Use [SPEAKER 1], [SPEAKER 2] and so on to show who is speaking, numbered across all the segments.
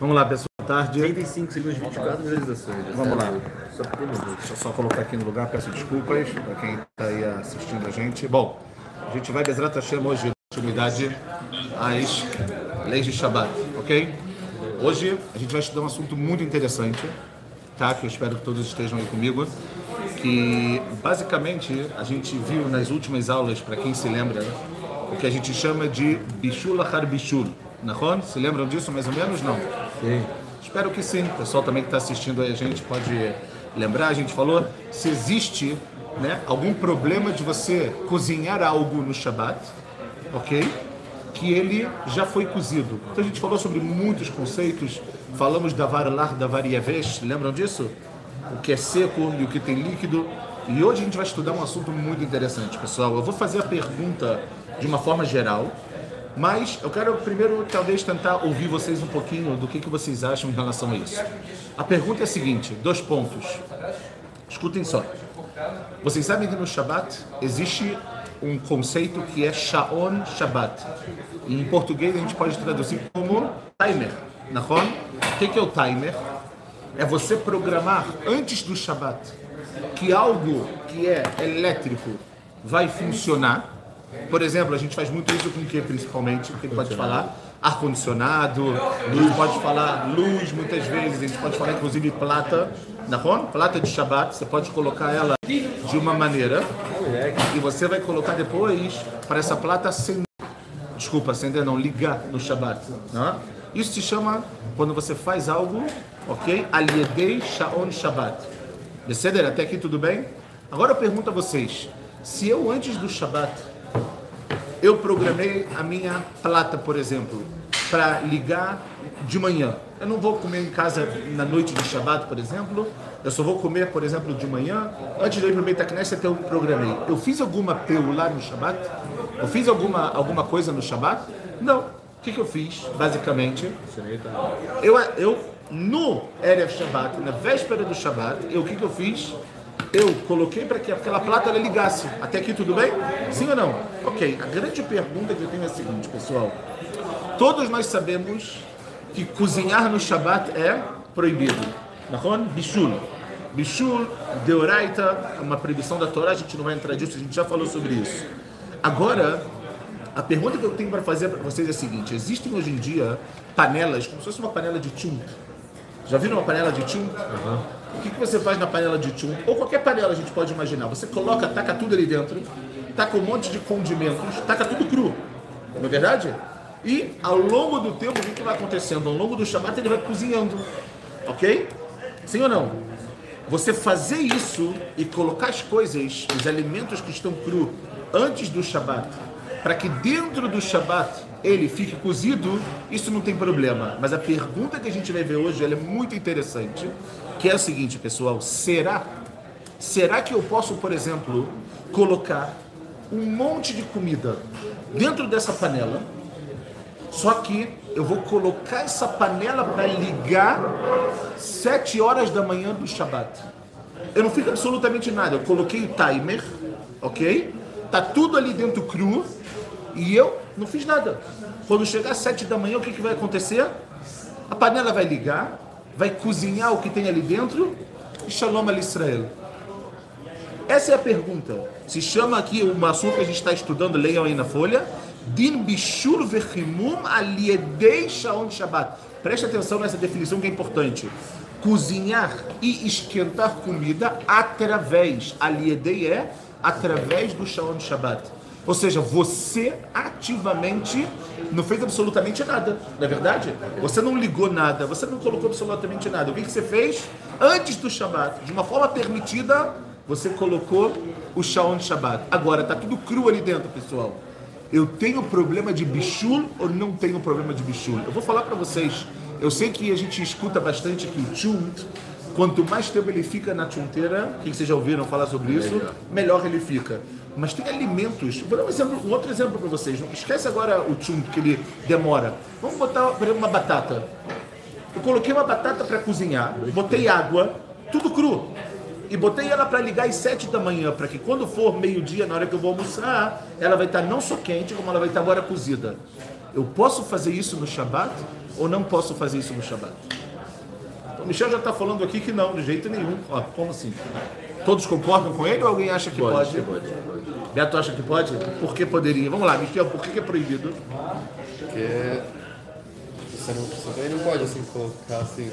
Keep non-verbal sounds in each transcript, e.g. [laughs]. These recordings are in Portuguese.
[SPEAKER 1] Vamos lá, pessoal. Boa tarde.
[SPEAKER 2] 35 segundos, 24 visualizações.
[SPEAKER 1] Vamos lá.
[SPEAKER 2] Só.
[SPEAKER 1] Deixa eu só colocar aqui no lugar, peço desculpas para quem está aí assistindo a gente. Bom, a gente vai Bezerra Hashem hoje, continuidade às leis de Shabbat, ok? Hoje a gente vai estudar um assunto muito interessante, tá? Que eu espero que todos estejam aí comigo. Que basicamente a gente viu nas últimas aulas, para quem se lembra, o que a gente chama de Bishul Achar Bishul. Nahon? Se lembram disso mais ou menos? Não?
[SPEAKER 2] Sim.
[SPEAKER 1] Espero que sim. O pessoal também que está assistindo aí a gente pode lembrar. A gente falou se existe né, algum problema de você cozinhar algo no Shabat, ok? Que ele já foi cozido. Então a gente falou sobre muitos conceitos. Falamos da varlar, da variavesh. Lembram disso? O que é seco e o que tem líquido. E hoje a gente vai estudar um assunto muito interessante, pessoal. Eu vou fazer a pergunta de uma forma geral. Mas eu quero primeiro, talvez, tentar ouvir vocês um pouquinho do que, que vocês acham em relação a isso. A pergunta é a seguinte: dois pontos. Escutem só. Vocês sabem que no Shabat existe um conceito que é Shaon Shabat. E em português a gente pode traduzir como timer. Nahon? O que é o timer? É você programar antes do Shabat que algo que é elétrico vai funcionar por exemplo, a gente faz muito isso com o que principalmente? O que pode falar? Ar-condicionado, luz, pode falar luz muitas vezes, a gente pode falar inclusive plata, Nahon? Plata de Shabbat, você pode colocar ela de uma maneira e você vai colocar depois para essa plata acender, desculpa, acender não, ligar no Shabbat. Não? Isso se chama quando você faz algo, ok? Aliedei Shaon Shabbat. Deceder, até aqui tudo bem? Agora eu pergunto a vocês, se eu antes do Shabbat eu programei a minha plata, por exemplo, para ligar de manhã. Eu não vou comer em casa na noite de Shabbat, por exemplo. Eu só vou comer, por exemplo, de manhã. Antes de ir para o Beit Knesset, eu programei. Eu fiz alguma lá no Shabbat? Eu fiz alguma, alguma coisa no Shabbat? Não. O que, que eu fiz, basicamente? Eu, eu no Erev Shabbat, na véspera do Shabbat, eu, o que, que eu fiz? Eu coloquei para que aquela plata ela ligasse. Até aqui tudo bem? Sim ou não? Ok. A grande pergunta que eu tenho é a seguinte, pessoal. Todos nós sabemos que cozinhar no Shabat é proibido. Nahon? Bishul. Bishul, Deoraita, é uma proibição da Torá, a gente não vai entrar disso, a gente já falou sobre isso. Agora, a pergunta que eu tenho para fazer para vocês é a seguinte: existem hoje em dia panelas, como se fosse uma panela de tchum. Já viram uma panela de tchum? Uhum. O que, que você faz na panela de tchum? Ou qualquer panela a gente pode imaginar. Você coloca, taca tudo ali dentro, taca um monte de condimentos, taca tudo cru. Não é verdade? E ao longo do tempo, o que, que vai acontecendo? Ao longo do Shabat ele vai cozinhando. Ok? Sim ou não? Você fazer isso e colocar as coisas, os alimentos que estão cru antes do Shabat, para que dentro do Shabat ele fique cozido, isso não tem problema. Mas a pergunta que a gente vai ver hoje é muito interessante, que é a seguinte, pessoal: será, será que eu posso, por exemplo, colocar um monte de comida dentro dessa panela? Só que eu vou colocar essa panela para ligar sete horas da manhã do Shabat. Eu não fiz absolutamente nada. Eu coloquei o timer, ok? Tá tudo ali dentro cru e eu não fiz nada. Quando chegar às sete da manhã, o que, que vai acontecer? A panela vai ligar, vai cozinhar o que tem ali dentro e Shalom al Israel. Essa é a pergunta. Se chama aqui o assunto que a gente está estudando, leiam aí na folha. Din bishur vechimum aliedei shaon shabbat. Preste atenção nessa definição que é importante. Cozinhar e esquentar comida através. Aliedei é através do shaon shabbat. Ou seja, você ativamente não fez absolutamente nada, não é verdade? Você não ligou nada, você não colocou absolutamente nada. O que, você fez? Antes do Shabat, de uma forma permitida, você colocou o Shaon Shabat. Agora, está tudo cru ali dentro, pessoal. Eu tenho problema de bichul ou não tenho problema de bichul? Eu vou falar para vocês. Eu sei que a gente escuta bastante que o chunt, quanto mais tempo ele fica na chunteira, o que vocês já ouviram falar sobre isso, melhor ele fica mas tem alimentos. Vou dar um, exemplo, um outro exemplo para vocês. Não esquece agora o tchum que ele demora. Vamos botar, por exemplo, uma batata. Eu coloquei uma batata para cozinhar, botei água, tudo cru. E botei ela para ligar às sete da manhã, para que quando for meio-dia, na hora que eu vou almoçar, ela vai estar tá não só quente, como ela vai estar tá agora cozida. Eu posso fazer isso no Shabat ou não posso fazer isso no Shabat? Então, Michel já está falando aqui que não, de jeito nenhum. Ó, como assim? Todos concordam com ele ou alguém acha que pode?
[SPEAKER 2] pode, pode.
[SPEAKER 1] Beto acha que pode? Por que poderia? Vamos lá, Michel, por que que é proibido?
[SPEAKER 2] Porque você, não, você não pode assim colocar assim.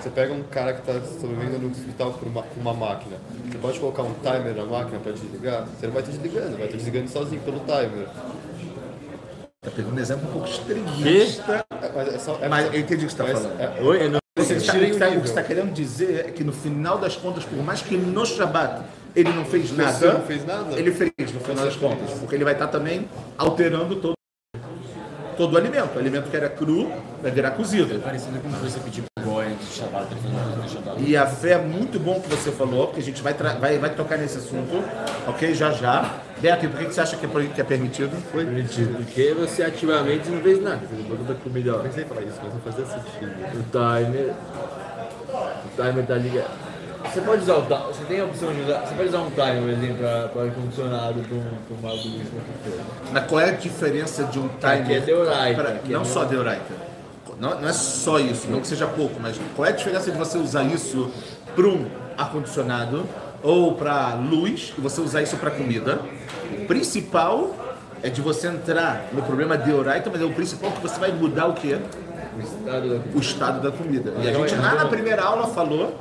[SPEAKER 2] Você pega um cara que está sobrevivendo no hospital por uma, com uma máquina. Você pode colocar um timer na máquina para desligar? Você não vai estar desligando, vai estar desligando sozinho pelo timer.
[SPEAKER 1] Tá pegando um exemplo um pouco extremista.
[SPEAKER 2] É, Mas é só. É,
[SPEAKER 1] Mas eu entendi o que você está falando.
[SPEAKER 2] é-
[SPEAKER 3] Oi, não.
[SPEAKER 1] Você o que está- querendo dizer é que no final das contas, por mais que no Shabat ele não fez
[SPEAKER 2] Você
[SPEAKER 1] nada,
[SPEAKER 2] não fez nada?
[SPEAKER 1] ele fez no final das contas, porque ele vai estar também alterando todo, todo o alimento. O alimento que era cru vai virar cozido.
[SPEAKER 3] Parecido com você pedir antes de Shabbat, Shabbat.
[SPEAKER 1] E a fé é muito bom que você falou, porque a gente vai, vai, vai tocar nesse assunto, ok? Já já. Beto, por que você acha que é, que é permitido?
[SPEAKER 3] Permitido. Porque você ativamente não fez nada. Você botou da comida, ó.
[SPEAKER 2] Eu pensei falar isso, mas não fazia sentido.
[SPEAKER 3] O timer. O timer tá ligado. Você pode usar o timer. Você tem a opção de usar. Você pode usar um timer, por exemplo, para para ar-condicionado para um, coisa.
[SPEAKER 1] Mas qual é a diferença de um timer?
[SPEAKER 3] que é deoraita,
[SPEAKER 1] pra-
[SPEAKER 3] que é
[SPEAKER 1] não só deoraita. Não, não é só isso, não que seja pouco, mas qual é a diferença de você usar isso para um ar-condicionado ou para luz você usar isso para comida? O principal é de você entrar no problema deoraita, mas é o principal que você vai mudar o quê?
[SPEAKER 3] O estado da
[SPEAKER 1] o estado da comida. E a gente lá na primeira aula falou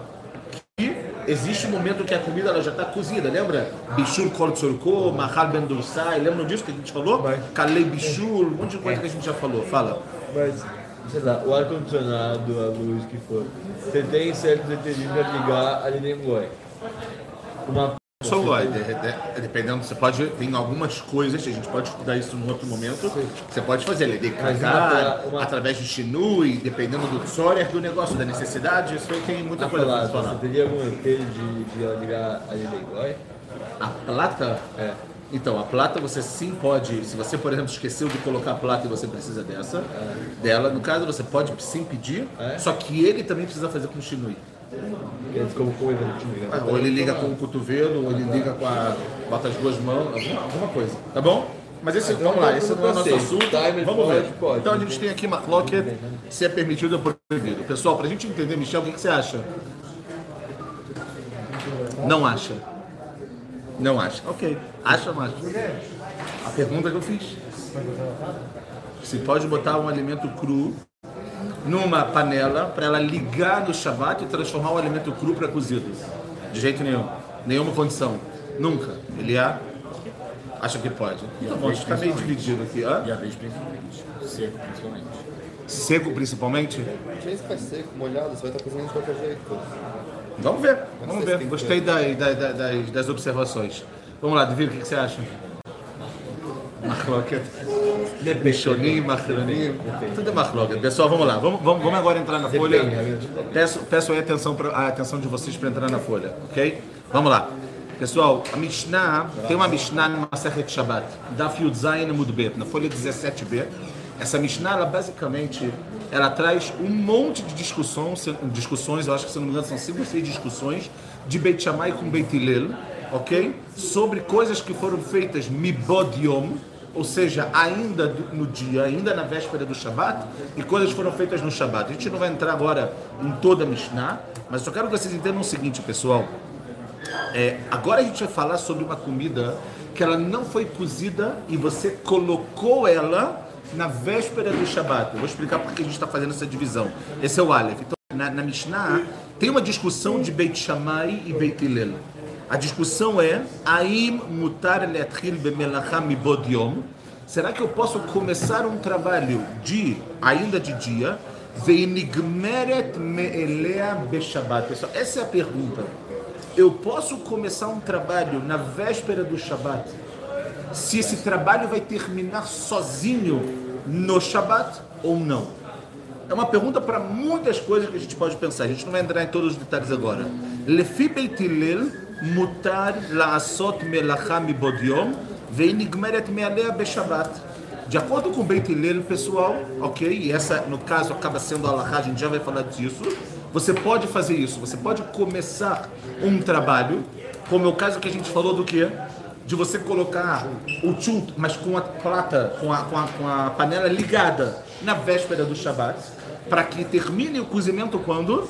[SPEAKER 1] que existe um momento que a comida ela já está cozida, lembra? Bichul kol tzorko, mahal ben dursai, lembram disso que a gente falou? Kalei bichul, um monte de coisa que a gente já falou. Fala.
[SPEAKER 3] Mas, sei lá, o ar-condicionado, a luz que for, você tem certos detergentes para ligar ali dentro. Uma
[SPEAKER 1] Só vai, de- de- dependendo, você pode, tem algumas coisas, a gente pode estudar isso num outro momento, você pode fazer, ele decagar,
[SPEAKER 3] uma-
[SPEAKER 1] através do shinui, dependendo do tzorer, do negócio, da necessidade, isso aí tem muita
[SPEAKER 3] a
[SPEAKER 1] coisa para falar.
[SPEAKER 3] você teria algum efeito de, de ligar do Goy?
[SPEAKER 1] A plata?
[SPEAKER 3] É.
[SPEAKER 1] Então, a plata você sim pode, se você, por exemplo, esqueceu de colocar a plata e você precisa dessa, dela, no caso você pode sim pedir,
[SPEAKER 3] É.
[SPEAKER 1] só que ele também precisa fazer com shinui.
[SPEAKER 3] Eles como time,
[SPEAKER 1] Ah? Ou ele liga com o cotovelo, ou ele liga com a. bota as duas mãos, alguma, alguma coisa. Tá bom? Mas esse, vamos lá, esse não é o nosso assunto.
[SPEAKER 3] Timer
[SPEAKER 1] Vamos ver. Então a gente tem aqui uma clocket, se é permitido ou proibido. Pessoal, pra gente entender, Michel, o que, que você acha? Não acha. Não acha. Ok. Acha ou não acha? A pergunta que eu fiz. Se pode botar um alimento cru numa panela para ela ligar no Shabat e transformar o alimento cru para cozido. De jeito nenhum. Nenhuma condição. Nunca. Ele é. Acha que pode. Tá bom, a gente está meio dividido aqui. Hã?
[SPEAKER 3] E a vez principalmente. Seco, principalmente.
[SPEAKER 1] Seco principalmente?
[SPEAKER 2] Imagina se faz seco, molhado, você vai estar cozinhando de qualquer jeito.
[SPEAKER 1] Vamos ver. Vamos ver. Gostei da- da- da- das, das observações. Vamos lá, Divino, o que, que você acha? [laughs] Marlocket. Bichonim, Marlonim. Tudo é Marlocket. Pessoal, vamos lá. Vamos, vamos, vamos agora entrar na folha. Peço, peço aí a atenção, pra, a atenção de vocês para entrar na folha, ok? Vamos lá. Pessoal, a Mishnah, tem uma Mishnah no Masechet Shabbat, Yud Zayin Amud Bet, na folha 17b. Essa Mishnah, ela basicamente, ela traz um monte de discussões, discussões, eu acho que se não me engano são cinco ou seis discussões, de Beit Shammai com Beit Hillel, ok? Sobre coisas que foram feitas Mibod Yom, ou seja, ainda no dia, ainda na véspera do Shabat, e coisas foram feitas no Shabat. A gente não vai entrar agora em toda a Mishnah, mas só quero que vocês entendam o seguinte, pessoal. É, agora a gente vai falar sobre uma comida que ela não foi cozida e você colocou ela na véspera do Shabat. Eu vou explicar por que a gente está fazendo essa divisão. Esse é o Aleph. Então, na, na Mishnah, tem uma discussão de Beit Shammai e Beit Hillel. A discussão é Aim mutar Será que eu posso começar um trabalho de ainda de dia Pessoal, essa é a pergunta. Eu posso começar um trabalho na véspera do Shabat se esse trabalho vai terminar sozinho no Shabat ou não? É uma pergunta para muitas coisas que a gente pode pensar. A gente não vai entrar em todos os detalhes agora. Lefi Beit Mutar la'asot melacha mibod yom ve'nigmeret me'alea beshabat. De acordo com Beit Hillel, pessoal, ok? E essa, no caso, acaba sendo a Allahá, a gente já vai falar disso. Você pode fazer isso. Você pode começar um trabalho, como é o caso que a gente falou do quê? de você colocar o chut, mas com a plata, com a, com a, com a panela ligada na véspera do Shabat, para que termine o cozimento quando?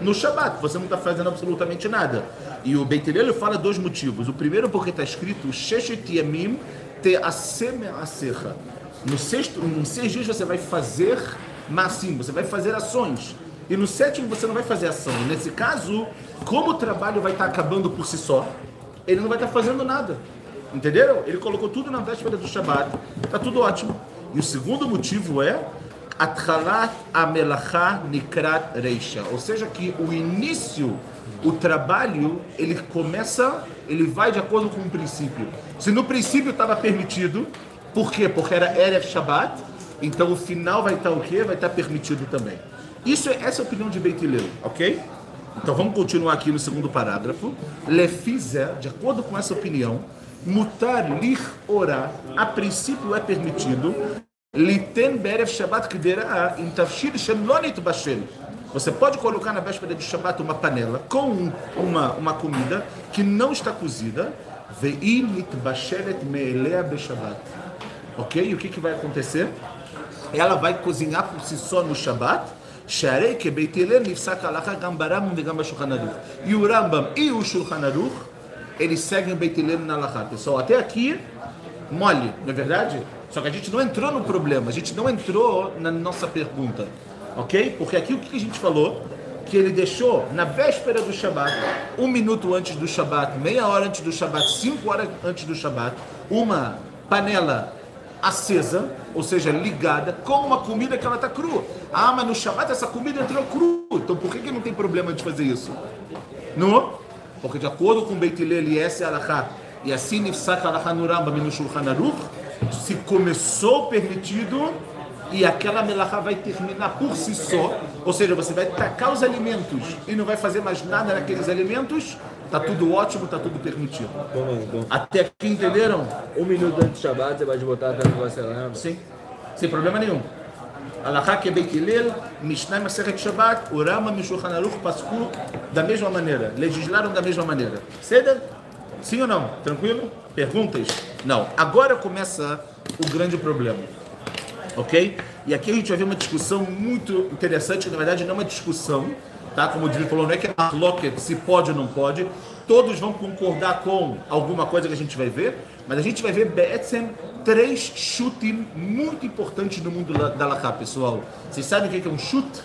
[SPEAKER 1] No Shabat. Você não está fazendo absolutamente nada. E o Beit Hillel fala dois motivos. O primeiro porque está escrito Sheshet Yamim Te Aserra. No sexto, em seis dias você vai fazer massim, você vai fazer ações. E no sétimo você não vai fazer ação. Nesse caso, como o trabalho vai estar acabando por si só, ele não vai estar fazendo nada. Entenderam? Ele colocou tudo na véspera do Shabat. Está tudo ótimo. E o segundo motivo é Atchalat Amelacha Nikrat Reisha. Ou seja, que o início, o trabalho, ele começa, ele vai de acordo com o princípio. Se no princípio estava permitido, por quê? Porque era Erev Shabbat, então o final vai estar o quê? Vai estar permitido também. Isso é essa é a opinião de Beit Hillel, ok? Então vamos continuar aqui no segundo parágrafo. Lefizer, de acordo com essa opinião, mutar lir orar, a princípio é permitido, liten berev Shabbat kdera in tafshir shelonit bashel. Você pode colocar na véspera de Shabbat uma panela com uma, uma comida que não está cozida, ve'il bashelet me'elea beshabbat. Ok? E o que, que vai acontecer? Ela vai cozinhar por si só no Shabbat, שהרי כבית הלל נפסק ההלכה גם ברמב"ם וגם בשולחן ערוך. E o Rambam e o Shulchan Aruch, eles seguem o Beit Hillel na Halakha. Pessoal, até aqui, mole, não é verdade? Só que a gente não entrou no problema, a gente não entrou na nossa pergunta, ok? Porque aqui o que a gente falou? Que ele deixou na véspera do Shabat, um minuto antes do Shabat, meia hora antes do Shabat, cinco horas antes do Shabat, uma panela acesa, ou seja, ligada, com uma comida que ela está crua. Ah, mas no Shabbat essa comida entrou crua. Então por que, que não tem problema de fazer isso? Não? Porque de acordo com Beit Hillel e essa é a e assim nifsak alahá no Shulchan Aruch, se começou permitido e aquela melachá vai terminar por si só, ou seja, você vai tacar os alimentos e não vai fazer mais nada naqueles alimentos, tá tudo ótimo, tá tudo permitido.
[SPEAKER 3] Então,
[SPEAKER 1] Até aqui entenderam?
[SPEAKER 3] um minuto antes do Shabbat, você pode botar até vacilar.
[SPEAKER 1] Sim, sem problema nenhum. Alahá que é Hillel, Mishnah Maseret Shabbat, o Rama e o Shulchan Aruch Pascu da mesma maneira, legislaram da mesma maneira. Ceda? Sim ou não? Tranquilo? Perguntas? Não. Agora começa o grande problema. Ok? E aqui a gente vai ver uma discussão muito interessante, que na verdade não é uma discussão, tá? Como o Dili falou, não é que é locket se pode ou não pode. Todos vão concordar com alguma coisa que a gente vai ver, mas a gente vai ver Be'etzem três chutim muito importantes no mundo da- Laká, pessoal. Vocês sabem o que é um chute?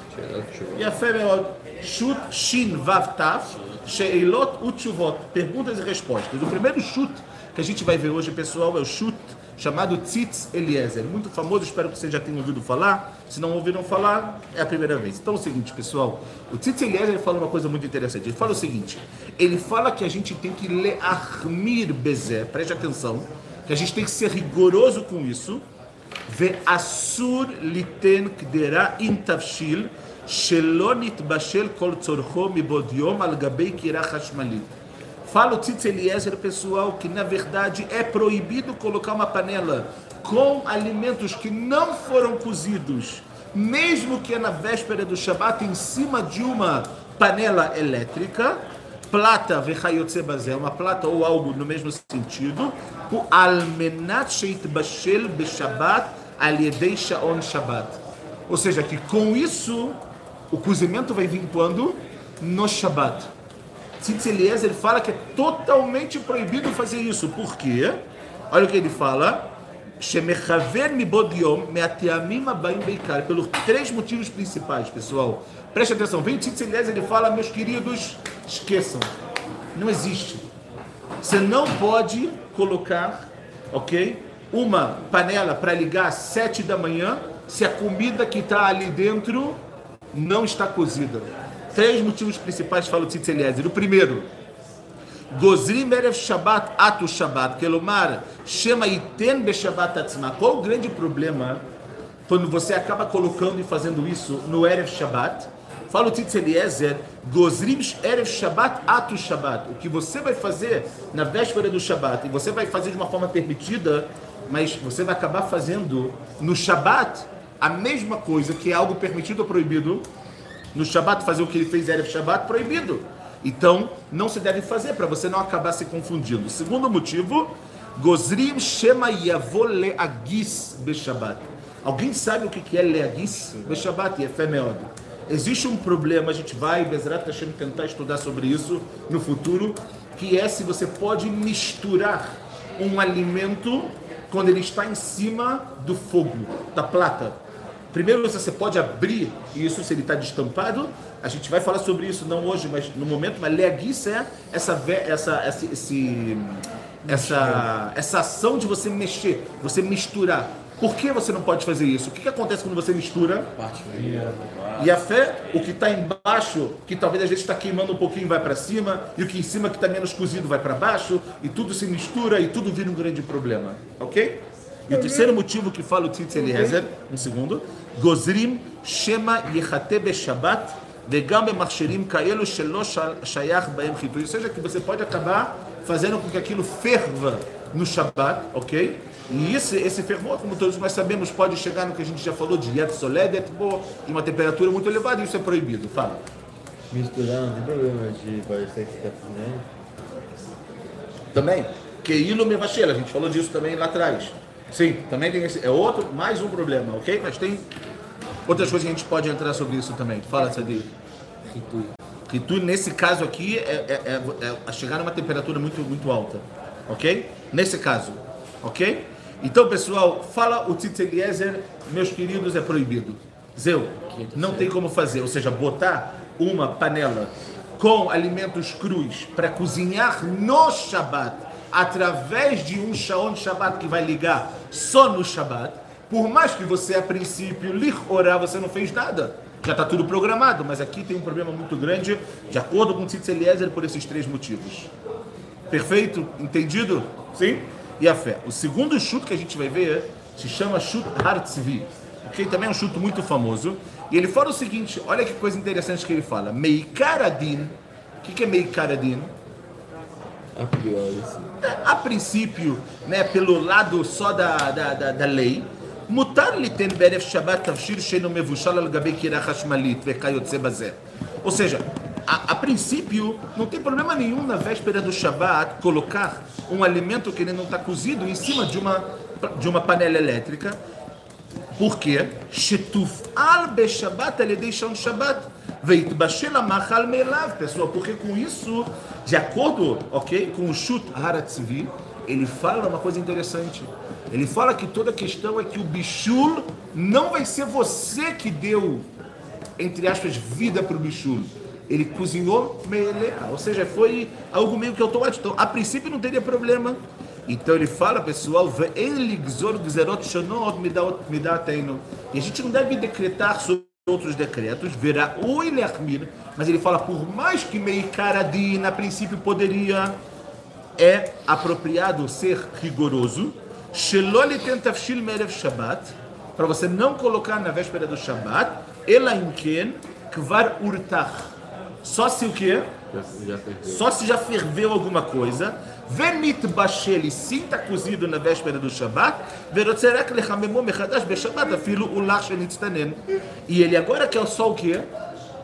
[SPEAKER 1] E a fé é chute shin vav taf sheilot utchuvot, perguntas e respostas. O primeiro chute que a gente vai ver hoje, pessoal, é o chute chamado Tzitz Eliezer, muito famoso, espero que vocês já tenham ouvido falar. Se não ouviram falar, é a primeira vez. Então é o seguinte, pessoal, o Tzitz Eliezer fala uma coisa muito interessante. Ele fala o seguinte: ele fala que a gente tem que learmir bezé, preste atenção, que a gente tem que ser rigoroso com isso. ואסור ליתן קדרה עם תבשיל שלא נתבשל כל צורכו מבעוד יום על גבי קירה חשמלית. Fala o Tzitz Eliezer, pessoal, que na verdade é proibido colocar uma panela com alimentos que não foram cozidos, mesmo que é na véspera do Shabat, em cima de uma panela elétrica, plata vechayotze bazé, uma plata ou algo no mesmo sentido, o almenat shaon shabat. Ou seja, que com isso o cozimento vai vir quando? No Shabat. Tzitz ele fala que é totalmente proibido fazer isso. Por quê? Olha o que ele fala. Shemechaver. Pelos três motivos principais, pessoal. Preste atenção. Vem o Tzitz Eliezer ele fala, meus queridos, esqueçam. Não existe. Você não pode colocar, ok? Uma panela para ligar às sete da manhã se a comida que está ali dentro não está cozida. Três motivos principais fala o Tzitz Eliezer. O primeiro, Gozrim Erev Shabbat Atu Shabbat, Kelomar, Shema Iten Be Shabbat Atzma. Qual o grande problema quando você acaba colocando e fazendo isso no Erev Shabbat? Fala o Tzitz Eliezer, Gozrim Erev Shabbat Atu Shabbat. O que você vai fazer na véspera do Shabbat, e você vai fazer de uma forma permitida, mas você vai acabar fazendo no Shabbat a mesma coisa que é algo permitido ou proibido. No Shabbat fazer o que ele fez Erev Shabbat, proibido. Então, não se deve fazer para você não acabar se confundindo. Segundo motivo, Gozrim Shema Yavo Leagis Beshabat. Alguém sabe o que é Leagis Beshabat? É Femeod. Existe um problema, a gente vai, Bezrat Hashem, tentar estudar sobre isso no futuro, que é se você pode misturar um alimento quando ele está em cima do fogo, da plata. Primeiro você pode abrir isso se ele está destampado. A gente vai falar sobre isso não hoje, mas no momento. Mas leaguice é essa, essa, essa, esse, essa, essa ação de você mexer, você misturar. Por que você não pode fazer isso? O que, que acontece quando você mistura? E a fé, o que está embaixo, que talvez às vezes está queimando um pouquinho, vai para cima, e o que em cima que está menos cozido vai para baixo, e tudo se mistura e tudo vira um grande problema. Ok? E o terceiro motivo que fala o Tzitz Eliezer, um segundo, Gozrim Shema Yechate Beshabat Vegam Bemachsherim Kaelu Shelo Shayach Baem Chitui. Ou seja, que você pode acabar fazendo com que aquilo ferva no Shabat, ok? E esse, esse fervor, como todos nós sabemos, pode chegar no que a gente já falou de Yet Soledet, bo, em uma temperatura muito elevada, e isso é proibido. Fala.
[SPEAKER 3] Misturar, não tem problema de parecer que você tá cozinhando.
[SPEAKER 1] Também, Keilo Mevashel, a gente falou disso também lá atrás. Sim, também tem esse, é outro, mais um problema, ok? Mas tem outras coisas que a gente pode entrar sobre isso também. Fala, Sadi.
[SPEAKER 3] Ritui.
[SPEAKER 1] Tu, nesse caso aqui, é, é, é, é chegar numa temperatura muito, muito alta, ok? Nesse caso, ok? Então, pessoal, fala o Tzitz Eliezer, meus queridos, é proibido. Zeu, não tem como fazer, ou seja, botar uma panela com alimentos crus para cozinhar no Shabat, através de um Shaon Shabat que vai ligar só no Shabat, por mais que você, a princípio, lir orar, você não fez nada. Já está tudo programado, mas aqui tem um problema muito grande, de acordo com o Tzitz Eliezer, por esses três motivos. Perfeito? Entendido? Sim? E a fé. O segundo chute que a gente vai ver se chama chute Hartzvi, que também é um chute muito famoso. E ele fala o seguinte: olha que coisa interessante que ele fala. Meikaradin. O que, que é Meikaradin?
[SPEAKER 3] A priori, assim
[SPEAKER 1] A princípio, né, pelo lado só da, da, da, da lei, מותר ליתן בערב שבת תבשיל שאינו מבושל על גבי קירה חשמלית וכיוצא בזה. Ou seja, a, a princípio, não tem problema nenhum na véspera do Shabat colocar um alimento que ele não está cozido em cima de uma, de uma panela elétrica. Por quê? שתופעל בשבת על ידי שעון שבת ויתבשל המאכל מאליו, pessoal, porque com isso, de acordo, ok, com o Shut Haratzvi, ele fala uma coisa interessante. Ele fala que toda a questão é que o bichul não vai ser você que deu, entre aspas, vida para o bichul. Ele cozinhou melea, ou seja, foi algo meio que automático. Então, a princípio não teria problema. Então ele fala, pessoal, e a gente não deve decretar sobre outros decretos, verá o Ilermir, mas ele fala, por mais que Meikaradin, a princípio poderia, é apropriado ser rigoroso, Sheloli tentafshil merev Shabbat, para você não colocar na véspera do Shabbat, Elainken kvar urtach. Só se o quê? Só se já ferveu alguma coisa. Venit bashel, sim está cozido na véspera do Shabat. Verotzerek lechamemo mechadash beshabat, afilo ulach shenitztanen. E ele agora quer só o quê?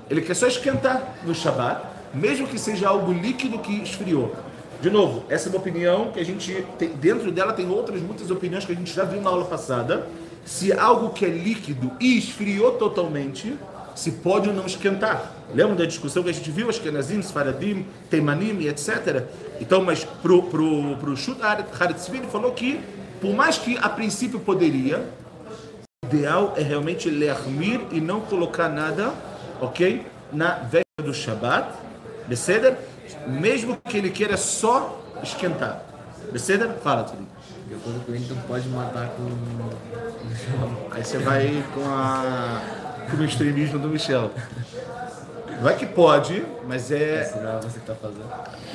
[SPEAKER 1] Ele quer só esquentar no Shabat, mesmo que seja algo líquido que esfriou. De novo, essa é uma opinião que a gente tem, dentro dela tem outras muitas opiniões que a gente já viu na aula passada. Se algo que é líquido e esfriou totalmente, se pode ou não esquentar. Lembra da discussão que a gente viu, Ashkenazim, Sfaradim, Teimanim etc. Então, mas pro, pro, pro Shut Haritzvi, ele falou que, por mais que a princípio poderia, o ideal é realmente lermir e não colocar nada, ok? Na véspera do Shabat, Beceder? Mesmo que ele queira só esquentar. Beceder? Fala, Turi.
[SPEAKER 3] De acordo com ele, não pode matar com.
[SPEAKER 1] Aí você vai com, a, o extremismo do Michel. Vai que pode, mas é,
[SPEAKER 3] Será você que tá fazendo?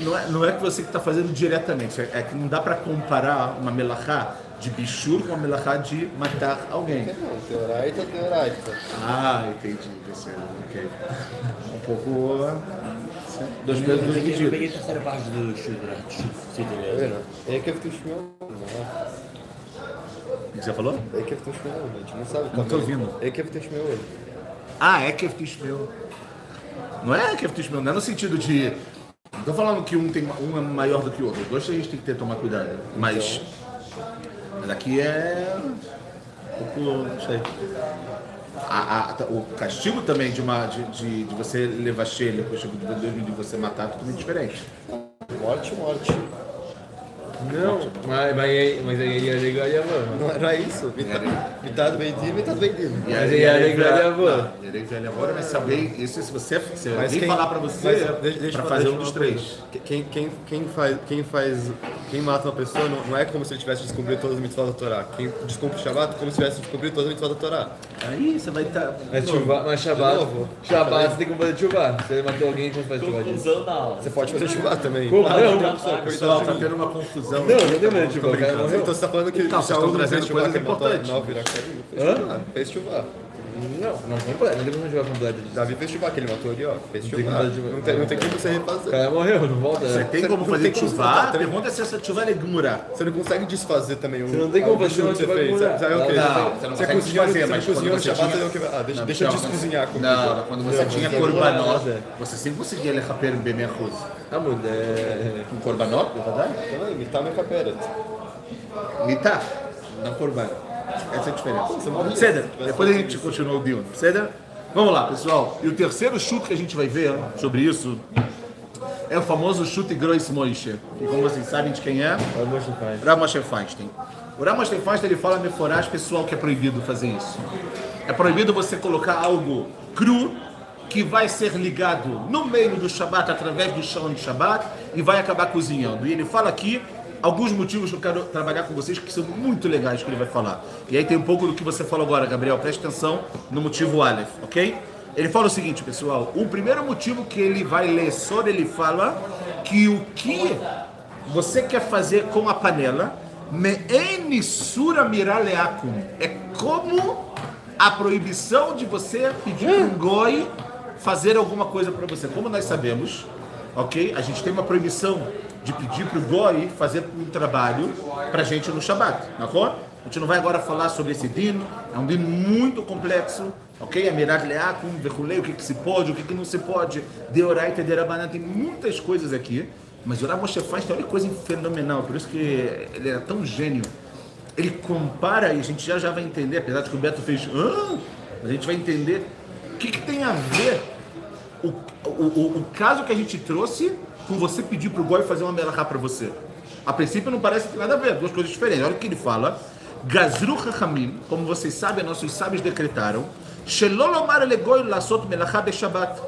[SPEAKER 1] não é, não é que você que está fazendo diretamente. É que não dá para comparar uma melachá de bichur com uma melachá de matar alguém.
[SPEAKER 2] Não, teoraita, teoraita.
[SPEAKER 1] Ah, entendi. Beceder, ok. Um pouco... Dois pesos,
[SPEAKER 4] Eu
[SPEAKER 1] medidas.
[SPEAKER 4] peguei a terceira parte do Shudra.
[SPEAKER 2] Tá vendo? É que eu não é?
[SPEAKER 1] O que você falou?
[SPEAKER 2] É que eu fiz meu, a gente não sabe
[SPEAKER 1] Não ouvindo.
[SPEAKER 2] É que eu fiz meu.
[SPEAKER 1] Ah, é eu fiz meu. Não é que é não é no sentido de. Não tô falando que um, tem, um é maior do que o outro. Os dois a gente tem que ter tomar cuidado. Mas. Mas aqui é. Um pouco. Não sei. A- a- o castigo também de, uma, de, de, de você levar cheio, o castigo de, você matar, é totalmente diferente.
[SPEAKER 2] Morte, morte.
[SPEAKER 3] Não, mas, mas, aí- mas aí ia ligar e avô.
[SPEAKER 2] Não era isso? Metade, metade vendida, metade vendida.
[SPEAKER 1] E
[SPEAKER 3] Mas aí a alegria de avô.
[SPEAKER 1] E a alegria de avô vai saber isso se você, se
[SPEAKER 2] Mas quem-
[SPEAKER 1] falar pra você
[SPEAKER 2] mas, deixa- deixa
[SPEAKER 1] pra fazer
[SPEAKER 2] deixa
[SPEAKER 1] um dos três.
[SPEAKER 2] Quem, quem, quem, faz, quem faz. Quem mata uma pessoa não, não é como se ele tivesse descobrido todas as mitzvot da Torá. Quem descumpre o Shabbat é como se tivesse descobrido todas as mitzvot da Torá.
[SPEAKER 1] Aí você vai estar.
[SPEAKER 3] Mas, chuva, mas Shabbat,
[SPEAKER 2] novo?
[SPEAKER 3] Shabbat você tem que fazer chuva. Se ele matou alguém, como você faz chuva disso?
[SPEAKER 4] Conclusão na aula.
[SPEAKER 2] Você pode fazer Shabbat também.
[SPEAKER 3] Como?
[SPEAKER 2] Ah,
[SPEAKER 3] Não, não,
[SPEAKER 2] opção,
[SPEAKER 1] Pessoal, tá tendo uma confusão.
[SPEAKER 3] Não, não tem medo de chuva, o.
[SPEAKER 2] Então você tá falando que
[SPEAKER 1] Não,
[SPEAKER 2] Shaul
[SPEAKER 1] estão
[SPEAKER 2] não
[SPEAKER 1] trazendo
[SPEAKER 2] fez ele matou
[SPEAKER 1] importantes.
[SPEAKER 2] Não, Viracarim, fez Shabbat.
[SPEAKER 3] Não, não completo, não tem como jogar completo disso.
[SPEAKER 2] Davi fez Shabbat, que ele matou ali, ó.
[SPEAKER 3] Tem como-
[SPEAKER 2] Não tem, não tem como você
[SPEAKER 3] O
[SPEAKER 2] refazer.
[SPEAKER 3] cara morreu, não volta.
[SPEAKER 1] Você tem como
[SPEAKER 2] não
[SPEAKER 1] fazer
[SPEAKER 2] tem
[SPEAKER 1] chuva?
[SPEAKER 2] fazer, tem-
[SPEAKER 1] pergunta é se essa chuva é gmurá.
[SPEAKER 2] Você não consegue desfazer também o.
[SPEAKER 3] Você não tem como fazer
[SPEAKER 2] que
[SPEAKER 3] uma
[SPEAKER 2] você
[SPEAKER 3] chuva
[SPEAKER 2] quê?
[SPEAKER 1] Não, você não consegue desfazer,
[SPEAKER 2] você
[SPEAKER 1] mas
[SPEAKER 2] cozinhou
[SPEAKER 1] quando
[SPEAKER 2] no
[SPEAKER 1] você tinha-
[SPEAKER 2] que- ah, deixa,
[SPEAKER 1] Não,
[SPEAKER 2] deixa eu
[SPEAKER 1] não,
[SPEAKER 2] descozinhar comigo.
[SPEAKER 1] Não, quando você
[SPEAKER 2] Não,
[SPEAKER 1] tinha
[SPEAKER 2] não,
[SPEAKER 1] corbanot,
[SPEAKER 3] nada.
[SPEAKER 1] você sempre conseguia lechaper bem minha coisa.
[SPEAKER 3] Ah, muda, é...
[SPEAKER 1] Com corbanot, é?
[SPEAKER 2] Então, imitar minha capera.
[SPEAKER 1] Mitar, não corban. Essa é a diferença. Ceda, depois a gente continua o deal. Ceda? Vamos lá, pessoal. E o terceiro chute que a gente vai ver sobre isso é o famoso chute Gross Moishe. Que como vocês sabem de quem é. Rav Moshe Feinstein. O Rav Moshe Feinstein ele fala meforás pessoal que é proibido fazer isso. É proibido você colocar algo cru que vai ser ligado no meio do Shabat através do chão de Shabat e vai acabar cozinhando. E ele fala aqui alguns motivos que eu quero trabalhar com vocês que são muito legais que ele vai falar. E aí tem um pouco do que você falou agora, Gabriel. Preste atenção no motivo Aleph, ok? Ele fala o seguinte, pessoal. O primeiro motivo que ele vai ler sobre ele fala que o que você quer fazer com a panela me'en sura miraleakum. É como a proibição de você pedir um goi fazer alguma coisa para você. Como nós sabemos, ok? A gente tem uma proibição de pedir para o goi fazer um trabalho para a gente no Shabat, tá A gente não vai agora falar sobre esse dino, é um dino muito complexo, ok? Amirat leakum, verculei, o que, que se pode, o que, que não se pode, deoraita, derabanan, tem muitas coisas aqui, mas o Moshe Feinstein, olha que coisa fenomenal, por isso que ele é tão gênio. Ele compara, e a gente já, já vai entender, apesar de que o Beto fez, ah, a gente vai entender o que, que tem a ver o, o, o, o caso que a gente trouxe com você pedir para o Goi fazer uma melachá para você. A princípio não parece ter nada a ver, duas coisas diferentes. Olha o que ele fala. Gazru Chachamim, como vocês sabem, nossos sábios decretaram, Shelolomar legoi lasot melachá beshabat.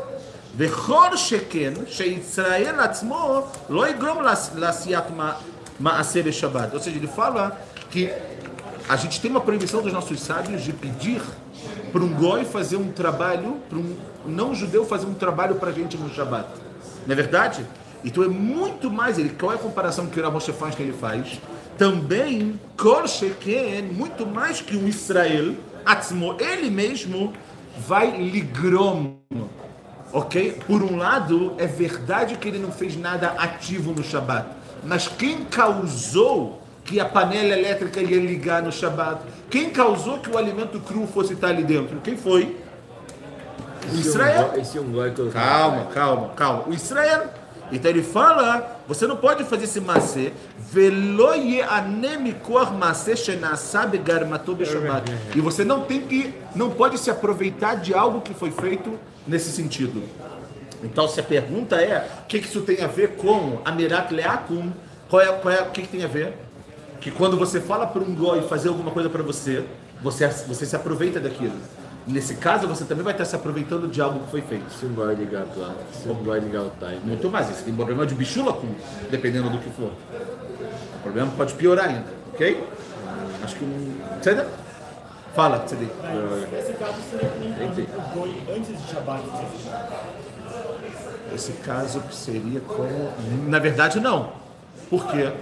[SPEAKER 1] וכל שכן שישראל עצמו לא יגרום לעש- לעשיית מע- מעשה בשבת. Ou seja, ele fala que a gente tem uma proibição dos nossos sábios de pedir para um goi fazer um trabalho, para um não judeu fazer um trabalho para a gente no Shabat. Não é verdade? Então é muito mais, ele, qual é a comparação que o Ramoshe Feinstein ele faz? Também, Kol Sheken, muito mais que um Israel, Atzmo, ele mesmo vai ligrom. Ok? Por um lado, é verdade que ele não fez nada ativo no Shabat. Mas quem causou que a panela elétrica ia ligar no Shabat? Quem causou que o alimento cru fosse estar ali dentro? Quem foi? O Israel.
[SPEAKER 3] Um goi colocar.
[SPEAKER 1] Calma, calma, calma. O Israel. Então ele fala, você não pode fazer esse macê, beshabat. E você não tem que, não pode se aproveitar de algo que foi feito nesse sentido. Então se a pergunta é, o que que isso tem a ver com Amirat Leakum? Qual é, qual é, o que, que tem a ver? Que quando você fala para um goi fazer alguma coisa para você, você, você se aproveita daquilo. Nesse caso, você também vai estar se aproveitando de algo que foi feito.
[SPEAKER 3] Se um goi ligar lá, se um goi ligar o time.
[SPEAKER 1] Muito mais. Esse tem problema de bichula com, dependendo do que for. O problema pode piorar ainda, ok? Acho que um. Você Fala, você
[SPEAKER 5] Esse caso seria nem o antes de Shabbat.
[SPEAKER 1] Esse caso seria como. Na verdade, não. Por quê?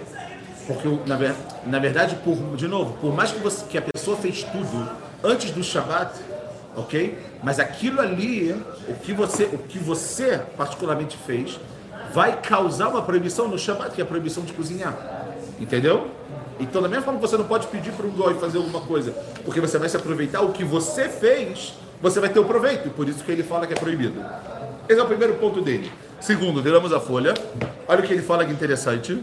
[SPEAKER 1] Porque, na, ver- na verdade, por, de novo, por mais que, você, que a pessoa fez tudo antes do Shabat, ok? Mas aquilo ali, o que você, o que você particularmente fez, vai causar uma proibição no Shabat, que é a proibição de cozinhar. Entendeu? Então, da mesma forma que você não pode pedir para um goi fazer alguma coisa, porque você vai se aproveitar, o que você fez, você vai ter o proveito. Por isso que ele fala que é proibido. Esse é o primeiro ponto dele. Segundo, viramos a folha. Olha o que ele fala que interessante.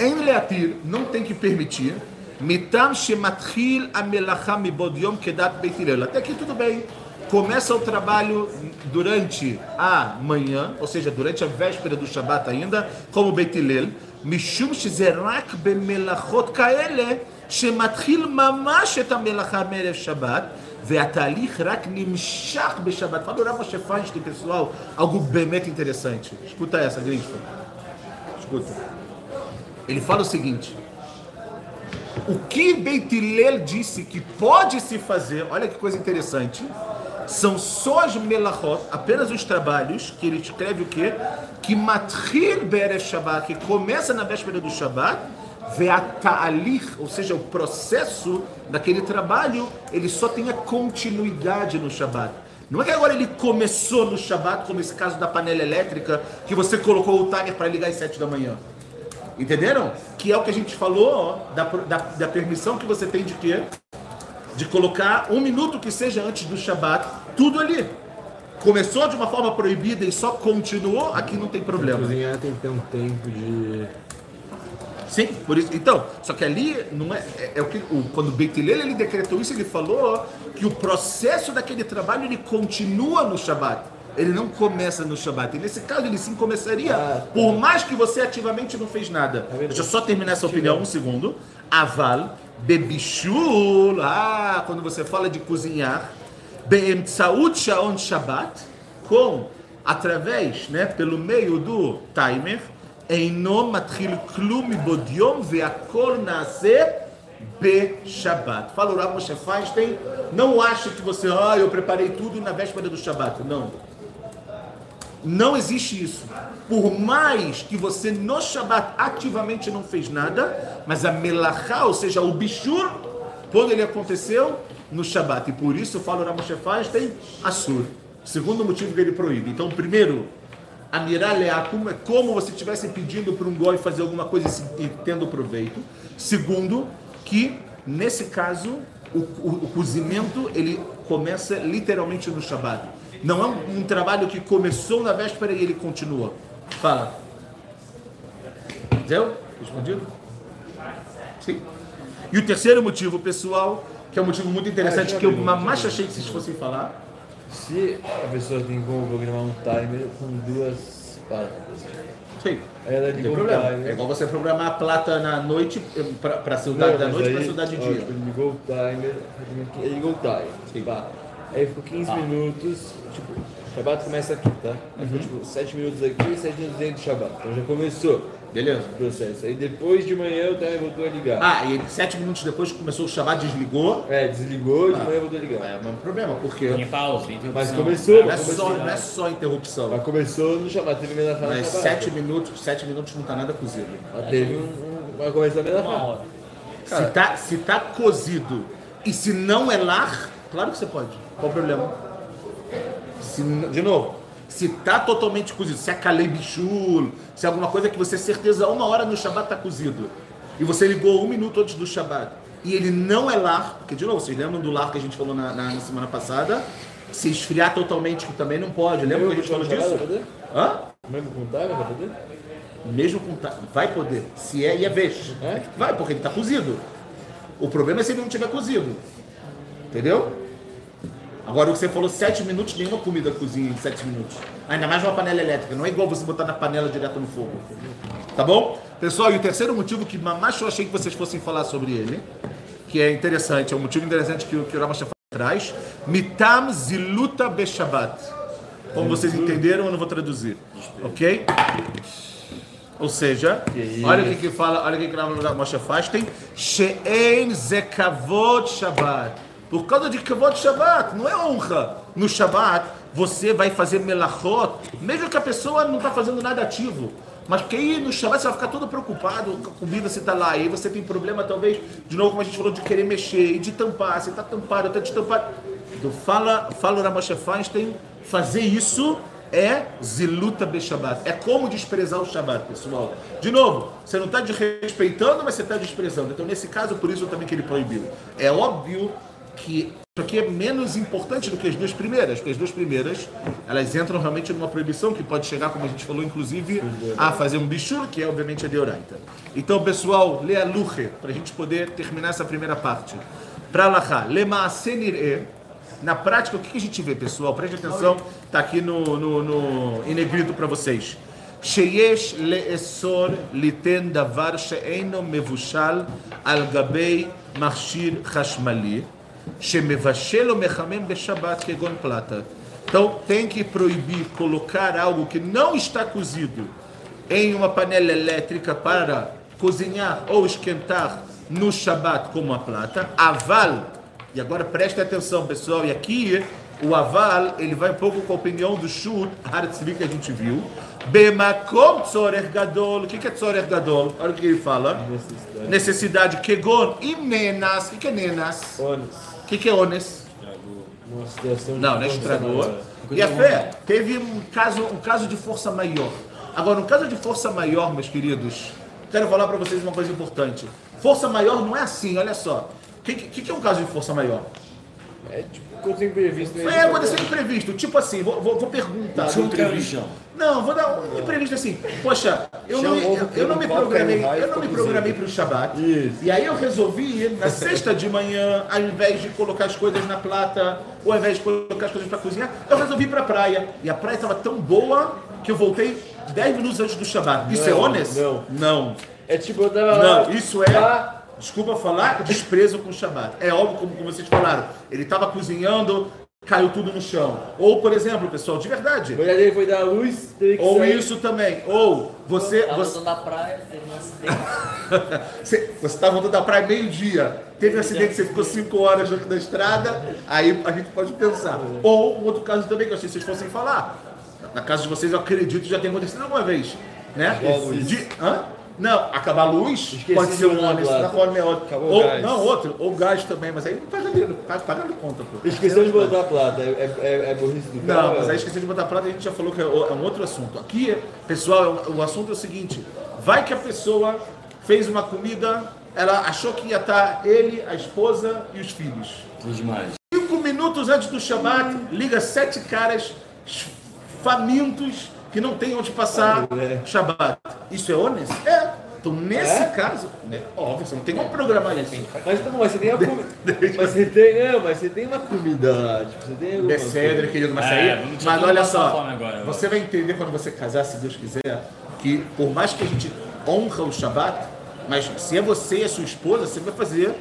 [SPEAKER 1] Em Leatir, não tem que permitir. Mitam shematril amelacha mibod yom kedat beit Hillel. Até aqui tudo bem. Começa o trabalho durante a manhã, ou seja, durante a véspera do Shabat ainda, como Beit Hillel. משום שזה רק במלאכות כאלה שמתחיל ממש את המלאכה מערב שבת והתהליך רק נמשך בשבת. Fala o Rav Moshe Feinstein, pessoal, algo באמת interessante. Escuta essa, Grispa. Escuta. Ele fala o seguinte. o que Beit Hillel disse que pode se fazer, olha que coisa interessante, são só as melachot, apenas os trabalhos, que ele escreve o quê? Que matril berev que começa na véspera do Shabbat, ve'ata'alich, ou seja, o processo daquele trabalho, ele só tem a continuidade no Shabbat. Não é que agora ele começou no Shabbat, como esse caso da panela elétrica, que você colocou o timer para ligar às 7 da manhã. Entenderam? Que é o que a gente falou ó, da, da, da permissão que você tem de quê? De colocar um minuto que seja antes do Shabat, tudo ali. Começou de uma forma proibida e só continuou, aqui não tem problema.
[SPEAKER 3] Cozinhar tem que ter um tempo de.
[SPEAKER 1] Sim, por isso. Então, só que ali não é, é, é o que o, quando o Beit Hillel, ele decretou isso, ele falou que o processo daquele trabalho ele continua no Shabat. Ele não começa no Shabat. E nesse caso ele sim começaria,
[SPEAKER 3] Ah, tá.
[SPEAKER 1] por mais que você ativamente não fez nada. Deixa eu só terminar essa opinião um segundo. Aval, bebichul, ah, quando você fala de cozinhar, beemtsaut shaon Shabbat, com, através, né, pelo meio do timer, אינו מתחיל כלום מבעוד יום והכל נעשה בשבת. Fala o Rav Moshe Feinstein, não ache que você, ah, eu preparei tudo na véspera do Shabat. Não. Não existe isso. Por mais que você no Shabat ativamente não fez nada, mas a melachá, ou seja, o bishur, quando ele aconteceu, no Shabat. E por isso, fala o Rav Moshe Feinstein, Assur. Segundo motivo que ele proíbe. Então, primeiro, a miraleakum é como você estivesse pedindo para um goi fazer alguma coisa e tendo proveito. Segundo, que nesse caso o, o- o cozimento ele começa literalmente no Shabat. Não é um, um trabalho que começou na véspera e ele continua. Fala. Deu? Respondido? Sim. E o terceiro motivo, pessoal, que é um motivo muito interessante, que eu mais achei que vocês fossem falar.
[SPEAKER 3] Se a pessoa tem como programar um timer com duas paradas.
[SPEAKER 1] Sim.
[SPEAKER 3] Aí ela
[SPEAKER 1] Não tem problema.
[SPEAKER 3] timer.
[SPEAKER 1] É igual você programar a plata na noite para a cidade da noite para a cidade de dia.
[SPEAKER 3] Ele ligou o timer, ele ligou o timer. Pá. Aí ficou 15
[SPEAKER 1] Ah.
[SPEAKER 3] minutos, tipo, o Shabat começa aqui, tá? Aí ficou tipo 7 minutos aqui e 7 minutos dentro do Shabat. Então já começou
[SPEAKER 1] Beleza?
[SPEAKER 3] o processo. Aí depois de manhã o timer voltou a ligar.
[SPEAKER 1] Ah, e ele, sete minutos depois que começou o Shabbat, desligou.
[SPEAKER 3] É, desligou e de
[SPEAKER 1] Ah.
[SPEAKER 3] manhã voltou a ligar.
[SPEAKER 1] É o mesmo problema, porque
[SPEAKER 5] Tem pausa, tem
[SPEAKER 3] Mas começou,
[SPEAKER 1] não é,
[SPEAKER 3] mas
[SPEAKER 1] só,
[SPEAKER 3] começou.
[SPEAKER 1] não é só interrupção.
[SPEAKER 3] Mas começou no Shabat, teve meia
[SPEAKER 1] Mas
[SPEAKER 3] Shabat.
[SPEAKER 1] sete minutos, sete minutos não tá nada cozido.
[SPEAKER 3] Mas teve um. um vai começar a meia.
[SPEAKER 1] Se tá, se tá cozido e se não é lar, claro que você pode. Qual o problema? Se de novo, se tá totalmente cozido, se é kalei bichul, se é alguma coisa que você certeza uma hora no Shabat tá cozido, e você ligou um minuto antes do Shabat, e ele não é lar, porque de novo, vocês lembram do lar que a gente falou na, na- na semana passada? Se esfriar totalmente, que também não pode. Lembra que a gente falou disso? Hã?
[SPEAKER 3] Mesmo com timer vai poder?
[SPEAKER 1] Mesmo com ta- vai poder. Se é e é vez.
[SPEAKER 3] É?
[SPEAKER 1] Vai, porque ele está cozido. O problema é se ele não tiver cozido. Entendeu? Agora o que você falou, sete minutos, nenhuma comida cozinha em sete minutos. Ainda mais uma panela elétrica. Não é igual você botar na panela direto no fogo. Tá bom? Pessoal, e o terceiro motivo que mais eu achei que vocês fossem falar sobre ele, que é interessante, é um motivo interessante que, o- que o Ramash traz. Mitam ziluta beshabat. Como vocês entenderam, eu não vou traduzir. Ok? Ou seja, olha o que, que fala, olha o que, que o Moshe faz, tem She'en zekavod Shabbat. Por causa de kavod Shabbat, não é honra. No Shabbat, você vai fazer melachot, mesmo que a pessoa não está fazendo nada ativo. Mas porque aí no Shabbat você vai ficar todo preocupado com a comida, você está lá, aí você tem problema talvez, de novo como a gente falou, de querer mexer e de tampar, você está tampado, está destampado. Então fala, fala o Ramoshe Feinstein, fazer isso é ziluta be Shabbat. É como desprezar o Shabbat, pessoal. De novo, você não está desrespeitando, mas você está desprezando. Então, nesse caso, por isso também que ele proibiu. É óbvio que aqui é menos importante do que as duas primeiras, porque as duas primeiras, elas entram realmente numa proibição que pode chegar, como a gente falou, inclusive, a fazer um bichur, que é obviamente a deoraita. Então, pessoal, lê a luche, para a gente poder terminar essa primeira parte. Para Lachá, lema senir'e, na prática, o que que a gente vê, pessoal? Preste atenção, está aqui no, no, no, em negrito para vocês. שיש לאסור ליתן דבר שאינו מבושל על גבי מכשיר חשמלי Plata. Então tem que proibir colocar algo que não está cozido em uma panela elétrica para cozinhar ou esquentar no Shabat como a plata. Aval, e agora preste atenção pessoal, e aqui o aval, ele vai um pouco com a opinião do Shut Hartzvi que a gente viu. Bemakom tzorer gadol. O que é tzorer gadol? Olha o que ele fala.
[SPEAKER 3] Necessidade.
[SPEAKER 1] Necessidade. Kegon. E nenas. O que é nenas? Ones. Que que é ones?
[SPEAKER 3] Uma situação de
[SPEAKER 1] Não, não é estragou. E a fé teve um caso, um caso de força maior. Agora, no caso de força maior, meus queridos, quero falar para vocês uma coisa importante. Força maior não é assim, olha só. O que, que, que é um caso de força maior?
[SPEAKER 3] É tipo, tem imprevisto, né?
[SPEAKER 1] É, aconteceu um imprevisto. Tipo assim, vou, vou, vou perguntar.
[SPEAKER 4] Um
[SPEAKER 1] no imprevisto. Não, vou dar um imprevisto assim. Poxa, eu não, eu, eu não me programei, eu não me programei para o Shabat.
[SPEAKER 3] Isso.
[SPEAKER 1] E aí eu resolvi, na sexta de manhã, ao invés de colocar as coisas na plata, ou ao invés de colocar as coisas para cozinhar, eu resolvi ir para a praia. E a praia estava tão boa que eu voltei 10 minutos antes do Shabat. Isso é
[SPEAKER 3] Não,
[SPEAKER 1] honest?
[SPEAKER 3] não.
[SPEAKER 1] Não.
[SPEAKER 3] É tipo, eu tava lá.
[SPEAKER 1] Não, isso é,
[SPEAKER 3] Ah,
[SPEAKER 1] desculpa falar, desprezo com o Shabat. É óbvio, como, como vocês falaram, ele estava cozinhando, caiu tudo no chão. Ou, por exemplo, pessoal, de verdade,
[SPEAKER 3] a mulher dele foi dar a luz, teve que
[SPEAKER 1] ou
[SPEAKER 3] sair.
[SPEAKER 1] isso também, ou você,
[SPEAKER 6] Tava
[SPEAKER 1] você,
[SPEAKER 6] da praia, teve um acidente. [laughs]
[SPEAKER 1] você, tá voltando da praia meio-dia, teve um acidente, você ficou 5 horas da estrada, aí a gente pode pensar. Ou um outro caso também, que eu achei que vocês fossem falar. Na casa de vocês, eu acredito que já tem acontecido alguma vez. Né? De, hã? Não, acabar a luz
[SPEAKER 3] Esqueci
[SPEAKER 1] pode ser
[SPEAKER 3] de
[SPEAKER 1] um
[SPEAKER 3] lado.
[SPEAKER 1] na forma é outro.
[SPEAKER 2] Acabou o
[SPEAKER 1] Ou,
[SPEAKER 2] gás.
[SPEAKER 1] não, outro, ou gás também, mas aí não paga dinheiro, paga, paga conta, pô.
[SPEAKER 3] Esqueceu de botar a plata. É, é, é burrice do cara.
[SPEAKER 1] Não, mas aí esqueci de botar prata, a gente já falou que é é um outro assunto. Aqui, pessoal, o assunto é o seguinte: vai que a pessoa fez uma comida, ela achou que ia estar ele, a esposa e os filhos.
[SPEAKER 4] Demais.
[SPEAKER 1] Cinco minutos antes do Shabat, liga sete caras famintos que não tem onde passar Shabat. Isso é honesto? É. Então, nesse
[SPEAKER 3] É?
[SPEAKER 1] caso, né, óbvio, você não tem como programar isso.
[SPEAKER 3] Mas, não, mas você tem a comida. [laughs] mas você tem. Não, mas você tem uma comida. Tipo, você tem alguma
[SPEAKER 1] Becedra, querido, mas
[SPEAKER 4] É,
[SPEAKER 1] aí. Mas olha só,
[SPEAKER 4] agora, agora.
[SPEAKER 1] você vai entender quando você casar, se Deus quiser, que por mais que a gente honra o Shabat, mas se é você e a sua esposa, você vai fazer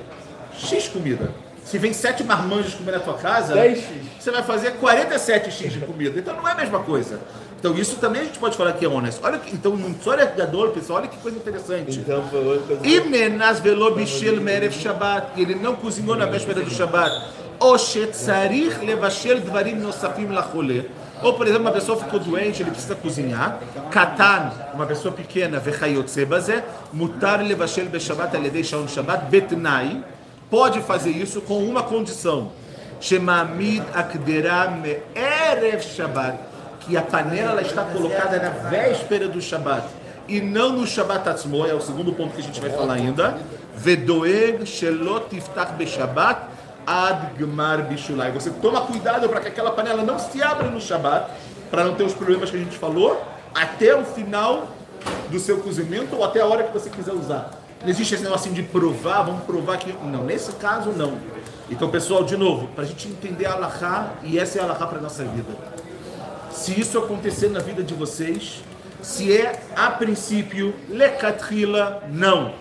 [SPEAKER 1] X comida. Se vem sete marmanjos comer na tua casa,
[SPEAKER 3] 10x.
[SPEAKER 1] você vai fazer 47x de comida. Então não é a mesma coisa. Então isso também a gente pode falar que é honesto. Olha que, então, no Tzoregador, pessoal, olha que coisa interessante.
[SPEAKER 3] Então foi outra coisa.
[SPEAKER 1] Imenas velo bishel merev Shabbat. Ele não cozinhou na véspera do Shabbat. O shetzarich levashel dvarim nosafim lachole. Ou, por exemplo, uma pessoa ficou doente, ele precisa cozinhar. Katan, uma pessoa pequena, vechayotze bazé. Mutar levashel beshabbat aledei shaon Shabbat betnai. Pode fazer isso com uma condição. Shemamid akdera me'erev Shabbat. Que a panela ela está colocada na véspera do Shabbat e não no Shabbat Atzmo, é o segundo ponto que a gente vai falar ainda. Vedoeg shelot tiftach beshabbat ad gmar bishulai. Você toma cuidado para que aquela panela não se abra no Shabbat, para não ter os problemas que a gente falou, até o final do seu cozimento ou até a hora que você quiser usar. Não existe esse negócio assim de provar, vamos provar que. Não, nesse caso não. Então, pessoal, de novo, para a gente entender a Allahá, e essa é a Allahá para a nossa vida. Se isso acontecer na vida de vocês, se é a princípio, lecatrila, não.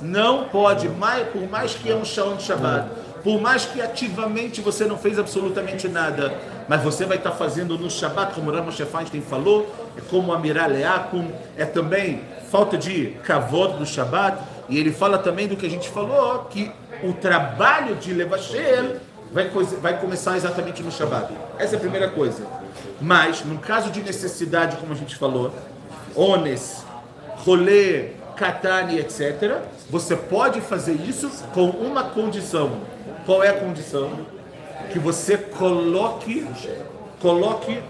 [SPEAKER 1] Não pode, por mais que é um Shalom Shabbat, por mais que ativamente você não fez absolutamente nada, mas você vai estar fazendo no Shabbat, como Ramos Feinstein falou, é como a Miraleakum, é também falta de kavod do Shabbat, e ele fala também do que a gente falou, que o trabalho de Levashel vai, vai começar exatamente no Shabbat. Essa é a primeira coisa. Mas, no caso de necessidade, como a gente falou, ones, rolê, katani, etc., você pode fazer isso com uma condição. Qual é a condição? Que você coloque, coloque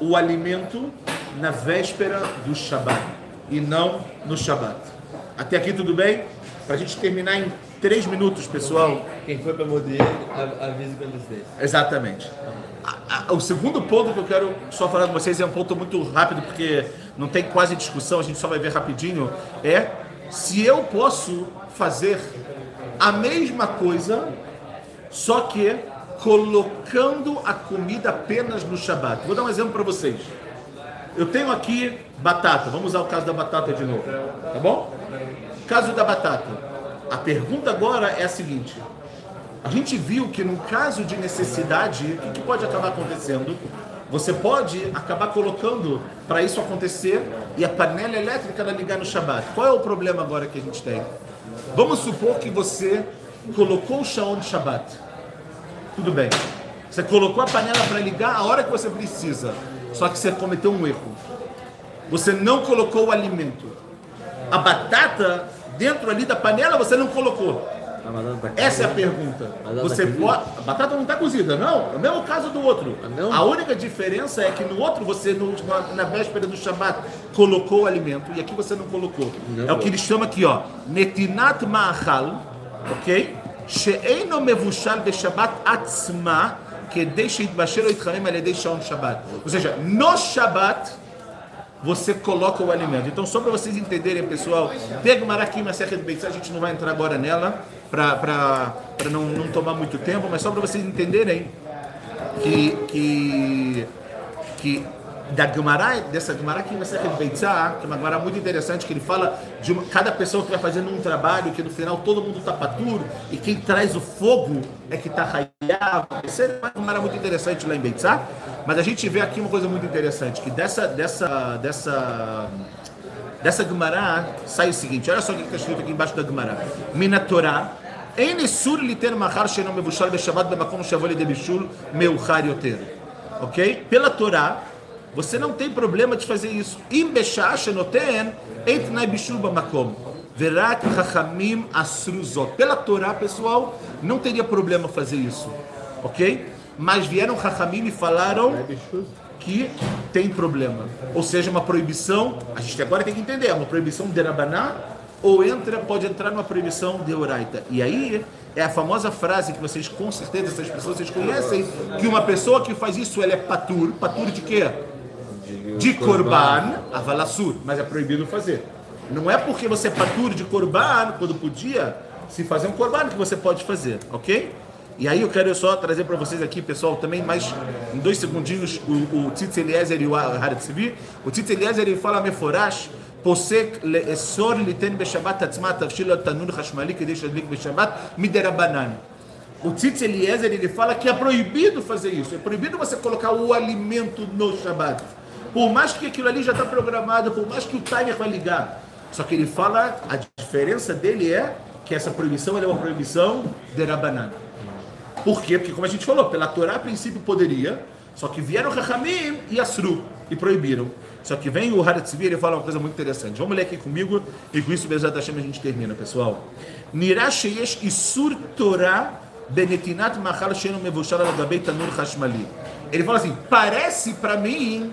[SPEAKER 1] o alimento na véspera do Shabat e não no Shabat. Até aqui tudo bem? Para a gente terminar em três minutos, pessoal.
[SPEAKER 3] Quem foi pra Modier, a- avisa com antecedência.
[SPEAKER 1] Exatamente. A- a- o segundo ponto que eu quero só falar com vocês é um ponto muito rápido, porque não tem quase discussão, a gente só vai ver rapidinho. É se eu posso fazer a mesma coisa, só que colocando a comida apenas no Shabat. Vou dar um exemplo para vocês. Eu tenho aqui batata, vamos usar o caso da batata de novo, tá bom? Caso da batata. A pergunta agora é a seguinte: a gente viu que no caso de necessidade, o que, pode acabar acontecendo? Você pode acabar colocando para isso acontecer e a panela elétrica ela ligar no Shabat. Qual é o problema agora que a gente tem? Vamos supor que você colocou o Shaon de Shabat. Tudo bem. Você colocou a panela para ligar a hora que você precisa. Só que você cometeu um erro. Você não colocou o alimento. A batata dentro ali da panela você não colocou?
[SPEAKER 3] Tá
[SPEAKER 1] Essa é a pergunta. Você pode... A batata não está cozida, não? É o mesmo caso do outro.
[SPEAKER 3] Não.
[SPEAKER 1] A única diferença é que no outro você, no, na, na, véspera do Shabat, colocou o alimento e aqui você não colocou.
[SPEAKER 3] Não,
[SPEAKER 1] é o que eles chamam aqui, ó. Netinat ma'achal, ok? She'eino mevushal de Shabat atzma, que deixa itbasher ele itchanem al Shabat. Ou seja, no Shabat, você coloca o alimento. Então, só para vocês entenderem, pessoal, pega uma uma serra de Beitzá, a gente não vai entrar agora nela, para não, não tomar muito tempo, mas só para vocês entenderem que, que, que da Gemara, dessa Gemara aqui na Serra de Beitzá, que é uma Gemara muito interessante, que ele fala de uma- cada pessoa que vai fazendo um trabalho, que no final todo mundo está paturo, e quem traz o fogo é que está raiado. Essa é uma Gemara muito interessante lá em Beitzá, mas a gente vê aqui uma coisa muito interessante, que dessa, dessa, dessa, dessa Gemara sai o seguinte, olha só o que está escrito aqui embaixo da Gemara. Mina Torá, אין איסור ליתן מאכל שאינו מבושל בשבת במקום שיבוא לידי בישול מאוחר יותר. Ok? Pela Torá, Você não tem problema de fazer isso. Im beshash et nai bishuba makom. Verat chachamim asruzot. Pela Torá, pessoal, não teria problema fazer isso. Ok? Mas vieram chachamim e falaram que tem problema. Ou seja, uma proibição. A gente agora tem que entender. É uma proibição de Rabaná ou entra, pode entrar numa proibição de Uraita. E aí é a famosa frase que vocês, com certeza, essas pessoas vocês conhecem, que uma pessoa que faz isso, ela é patur. Patur de quê? De korban, avalassur, mas é proibido fazer. Não é porque você é patur de korban, quando podia se fazer um korban, que você pode fazer, ok? E aí eu quero só trazer para vocês aqui, pessoal, também mais em dois segundinhos, o, o Tzitz Eliezer e o Haratzivi. O Tzitz Eliezer ele fala meforash, פוסק לאסור ליתן בשבת עצמה תבשיל התנור חשמלי כדי שידליק בשבת מדרבנן. O Tzitz Eliezer ele fala que é proibido fazer isso, é proibido você colocar o alimento no Shabat. Por mais que aquilo ali já está programado, por mais que o timer vai ligar. Só que ele fala, a diferença dele é que essa proibição é uma proibição de Rabanan. Por quê? Porque como a gente falou, pela Torá a princípio poderia, só que vieram Rahamim e Asru e proibiram. Só que vem o Haratzvi e fala uma coisa muito interessante. Vamos ler aqui comigo e com isso, Bezat Hashem, a gente termina, pessoal. Nirá sheyesh isur Torá benetinat machal sheino mevushal al gabei tanur hashmali. Ele fala assim, parece para mim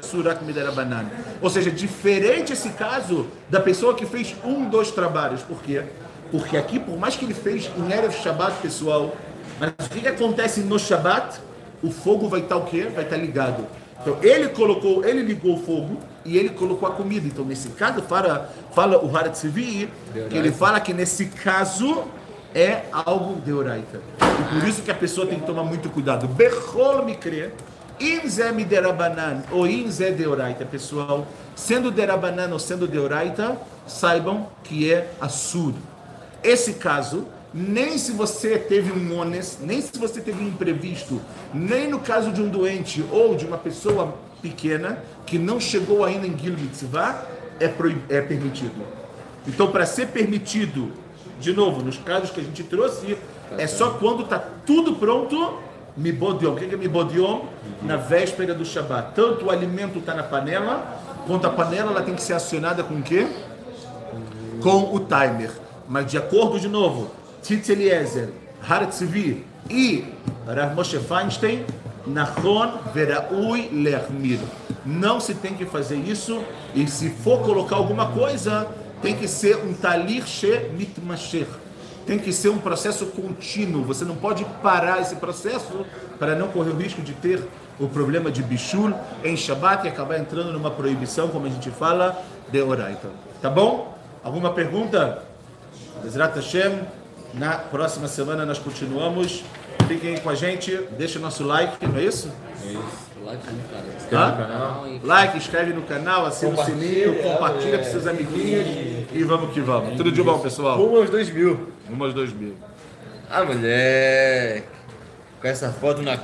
[SPEAKER 1] Surat Midarabanan. Ou seja, diferente esse caso da pessoa que fez um dos trabalhos. Por quê? Porque aqui, por mais que ele fez em Erev Shabbat, pessoal, mas o que acontece no Shabbat? O fogo vai estar o quê? Vai estar ligado. Então, ele colocou, ele ligou o fogo e ele colocou a comida. Então, nesse caso, fala, fala o Haratzivi, que ele fala que nesse caso é algo de oraita. E por isso que a pessoa tem que tomar muito cuidado. Behol me crer inze miderabanan ou inze de oraita, pessoal. Sendo derabanan ou sendo de oraita, saibam que é assur. Esse caso, nem se você teve um ones, nem se você teve um imprevisto, nem no caso de um doente ou de uma pessoa pequena que não chegou ainda em Gil Mitzvah, é, proib- é permitido. Então, para ser permitido, de novo, nos casos que a gente trouxe, é só quando está tudo pronto Mibodiom. O que é Mibodiom? Na véspera do Shabat. Tanto o alimento está na panela, quanto a panela ela tem que ser acionada com o quê? Com o timer. Mas de acordo, de novo, Tzitz Eliezer, Hartzvi e Rav Moshe Feinstein, Nachon Veraui Lermir. Não se tem que fazer isso, e se for colocar alguma coisa, tem que ser um talir she mitmasher. Tem que ser um processo contínuo. Você não pode parar esse processo para não correr o risco de ter o problema de bichul em Shabbat e acabar entrando numa proibição, como a gente fala, de oraita. Tá bom? Alguma pergunta? Bezrat Hashem. Na próxima semana nós continuamos. Fiquem aí com a gente. Deixa o nosso like, não é isso?
[SPEAKER 2] É isso. Like no canal.
[SPEAKER 3] No canal.
[SPEAKER 1] Like, inscreve no canal, assina o sininho, compartilha para seus amiguinhos e vamos que vamos. Tudo de bom, pessoal.
[SPEAKER 3] Rumo aos 2 mil.
[SPEAKER 1] Dois mil.
[SPEAKER 3] Ah, moleque. Com essa foto na